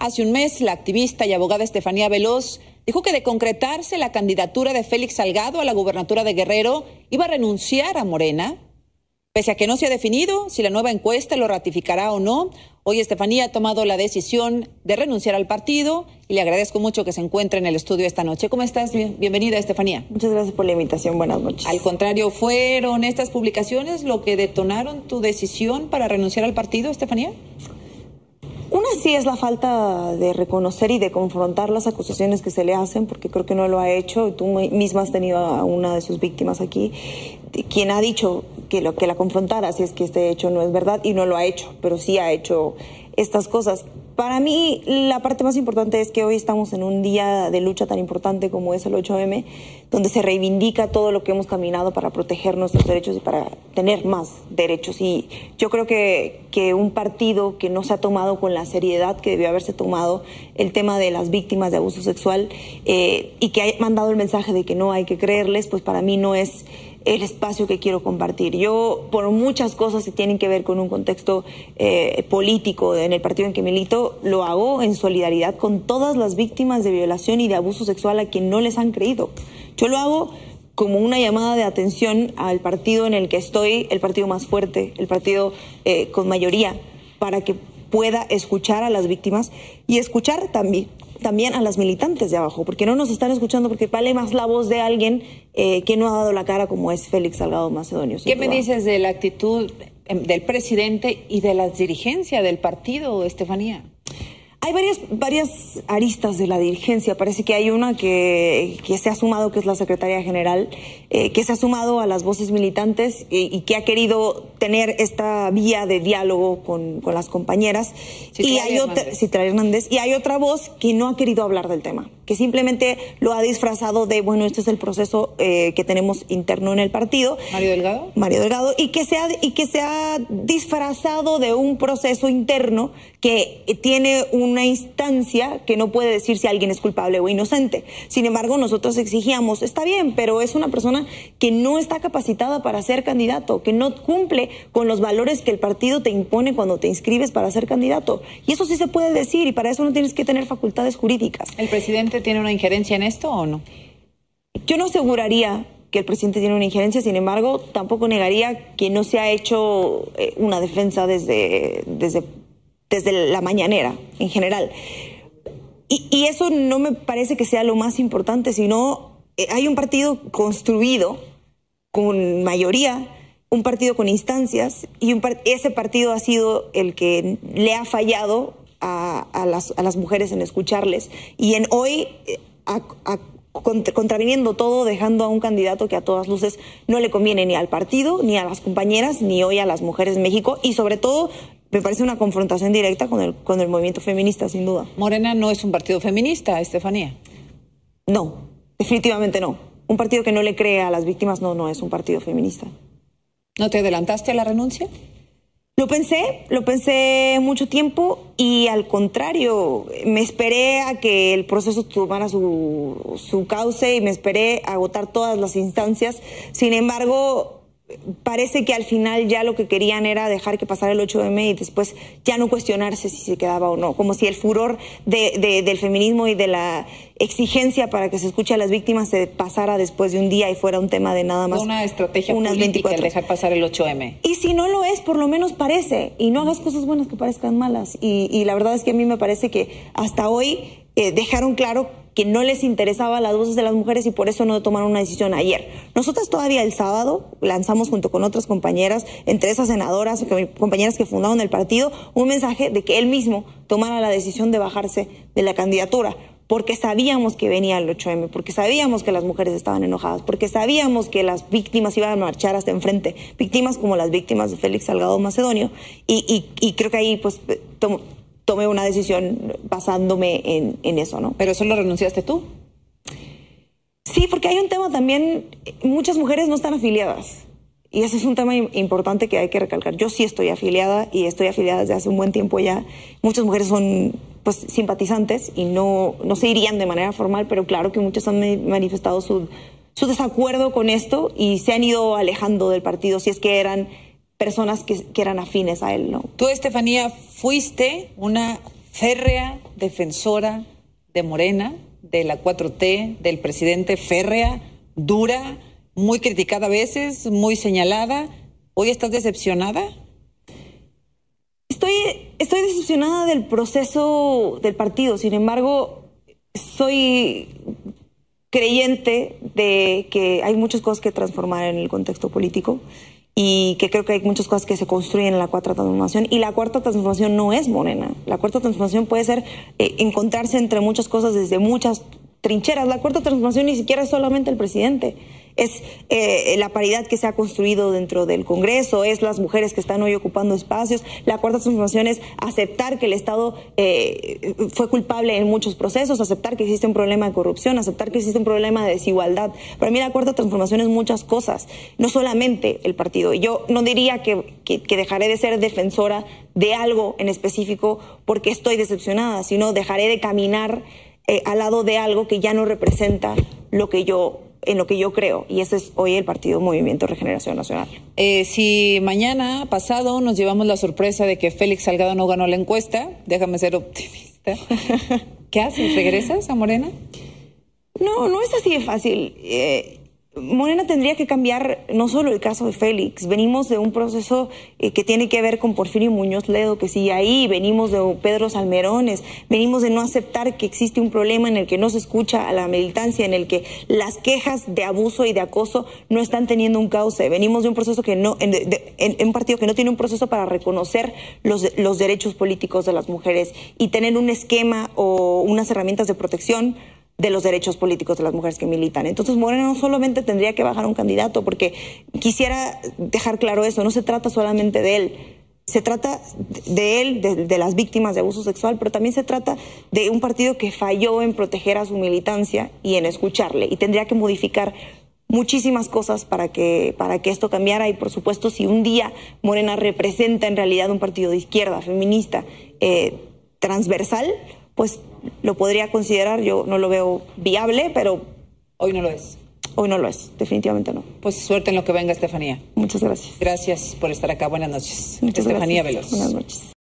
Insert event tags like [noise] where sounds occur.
Hace un mes, la activista y abogada Estefanía Veloz dijo que de concretarse la candidatura de Félix Salgado a la gubernatura de Guerrero, iba a renunciar a Morena. Pese a que no se ha definido si la nueva encuesta lo ratificará o no, hoy Estefanía ha tomado la decisión de renunciar al partido y le agradezco mucho que se encuentre en el estudio esta noche. ¿Cómo estás? Bienvenida, Estefanía. Muchas gracias por la invitación. Buenas noches. Al contrario, ¿fueron estas publicaciones lo que detonaron tu decisión para renunciar al partido, Estefanía? Sí es la falta de reconocer y de confrontar las acusaciones que se le hacen, porque creo que no lo ha hecho. Tú misma has tenido a una de sus víctimas aquí, quien ha dicho que lo que la confrontara si es que este hecho no es verdad y no lo ha hecho, pero sí ha hecho estas cosas. Para mí, la parte más importante es que hoy estamos en un día de lucha tan importante como es el 8M, donde se reivindica todo lo que hemos caminado para proteger nuestros derechos y para tener más derechos. Y yo creo que, que un partido que no se ha tomado con la seriedad que debió haberse tomado el tema de las víctimas de abuso sexual eh, y que ha mandado el mensaje de que no hay que creerles, pues para mí no es el espacio que quiero compartir. Yo, por muchas cosas que tienen que ver con un contexto eh, político en el partido en que milito, lo hago en solidaridad con todas las víctimas de violación y de abuso sexual a quien no les han creído. Yo lo hago como una llamada de atención al partido en el que estoy, el partido más fuerte, el partido eh, con mayoría, para que pueda escuchar a las víctimas y escuchar también también a las militantes de abajo, porque no nos están escuchando porque vale más la voz de alguien eh, que no ha dado la cara como es Félix Salgado Macedonio. ¿Qué me dices de la actitud em, del presidente y de la dirigencia del partido, Estefanía? Hay varias, varias aristas de la dirigencia. Parece que hay una que, que se ha sumado, que es la secretaria general, eh, que se ha sumado a las voces militantes y, que ha querido tener esta vía de diálogo con, con las compañeras. y hay otra, Hernández. Y hay otra voz que no ha querido hablar del tema, que simplemente lo ha disfrazado de, bueno, este es el proceso eh, que tenemos interno en el partido. Mario Delgado. Mario Delgado. Y que, se ha, y que se ha disfrazado de un proceso interno que tiene una instancia que no puede decir si alguien es culpable o inocente. Sin embargo, nosotros exigíamos, está bien, pero es una persona que no está capacitada para ser candidato, que no cumple con los valores que el partido te impone cuando te inscribes para ser candidato. Y eso sí se puede decir y para eso no tienes que tener facultades jurídicas. ¿El presidente tiene una injerencia en esto o no? Yo no aseguraría que el presidente tiene una injerencia, sin embargo, tampoco negaría que no se ha hecho eh, una defensa desde, desde desde la mañanera en general. Y, eso no me parece que sea lo más importante, sino eh, hay un partido construido con mayoría, un partido con instancias, y un ese partido ha sido el que le ha fallado a, las, a las, mujeres en escucharles. Y en hoy, eh, contraviniendo todo, dejando a un candidato que a todas luces no le conviene ni al partido, ni a las compañeras, ni hoy a las mujeres de México, y sobre todo me parece una confrontación directa con el, con el movimiento feminista, sin duda. Morena no es un partido feminista, Estefanía. No, definitivamente no. Un partido que no le cree a las víctimas no, no es un partido feminista. ¿No te adelantaste a la renuncia? Lo pensé, lo pensé mucho tiempo y al contrario, me esperé a que el proceso tomara su, su cauce y me esperé a agotar todas las instancias. Sin embargo, parece que al final ya lo que querían era dejar que pasara el 8M y después ya no cuestionarse si se quedaba o no, como si el furor de, del feminismo y de la exigencia para que se escuche a las víctimas se pasara después de un día y fuera un tema de nada más. Una estrategia unas política 24 dejar pasar el 8M. Y si no lo es, por lo menos parece, y no hagas cosas buenas que parezcan malas. Y, la verdad es que a mí me parece que hasta hoy eh, dejaron claro que no les interesaba las voces de las mujeres y por eso no tomaron una decisión ayer. Nosotras todavía el sábado lanzamos junto con otras compañeras, entre esas senadoras, compañeras que fundaron el partido, un mensaje de que él mismo tomara la decisión de bajarse de la candidatura porque sabíamos que venía el 8M, porque sabíamos que las mujeres estaban enojadas, porque sabíamos que las víctimas iban a marchar hasta enfrente, víctimas como las víctimas de Félix Salgado Macedonio, y, y creo que ahí pues tomé una decisión basándome en, en eso, ¿no? ¿Pero eso lo renunciaste tú? Sí, porque hay un tema también, muchas mujeres no están afiliadas. Y ese es un tema importante que hay que recalcar. Yo sí estoy afiliada y estoy afiliada desde hace un buen tiempo ya. Muchas mujeres son pues simpatizantes y no, no se irían de manera formal, pero claro que muchas han manifestado su, su desacuerdo con esto y se han ido alejando del partido si es que eran personas que, que eran afines a él, ¿no? Tú, Estefanía, fuiste una férrea defensora de Morena, de la 4T, del presidente férrea, dura, muy criticada a veces, muy señalada. ¿Hoy estás decepcionada? Estoy, estoy decepcionada del proceso del partido, sin embargo, soy creyente de que hay muchas cosas que transformar en el contexto político y que creo que hay muchas cosas que se construyen en la cuarta transformación y la cuarta transformación no es morena. La cuarta transformación puede ser eh, encontrarse entre muchas cosas desde muchas trincheras. La cuarta transformación ni siquiera es solamente el presidente es eh, la paridad que se ha construido dentro del Congreso, es las mujeres que están hoy ocupando espacios. La cuarta transformación es aceptar que el Estado eh, fue culpable en muchos procesos, aceptar que existe un problema de corrupción, aceptar que existe un problema de desigualdad. Para mí la cuarta transformación es muchas cosas, no solamente el partido. Yo no diría que, que dejaré de ser defensora de algo en específico porque estoy decepcionada, sino dejaré de caminar eh, al lado de algo que ya no representa lo que yo en lo que yo creo, y ese es hoy el Partido Movimiento Regeneración Nacional. Eh, si mañana pasado nos llevamos la sorpresa de que Félix Salgado no ganó la encuesta, déjame ser optimista, [laughs] ¿qué haces? ¿Regresas a Morena? No, no es así de fácil. Eh, Morena tendría que cambiar no solo el caso de Félix, venimos de un proceso eh, que tiene que ver con Porfirio Muñoz Ledo, que sigue ahí, venimos de Pedro Salmerones, venimos de no aceptar que existe un problema en el que no se escucha a la militancia, en el que las quejas de abuso y de acoso no están teniendo un cauce, venimos de un proceso que no, en, un partido que no tiene un proceso para reconocer los, los derechos políticos de las mujeres y tener un esquema o unas herramientas de protección de los derechos políticos de las mujeres que militan. Entonces Morena no solamente tendría que bajar un candidato, porque quisiera dejar claro eso, no se trata solamente de él, se trata de él, de, las víctimas de abuso sexual, pero también se trata de un partido que falló en proteger a su militancia y en escucharle, y tendría que modificar muchísimas cosas para que, para que esto cambiara y por supuesto si un día Morena representa en realidad un partido de izquierda, feminista, eh, transversal, pues lo podría considerar, yo no lo veo viable, pero... Hoy no lo es. Hoy no lo es, definitivamente no. Pues suerte en lo que venga, Estefanía. Muchas gracias. Gracias por estar acá. Buenas noches. Muchas Estefanía Veloz. Buenas noches.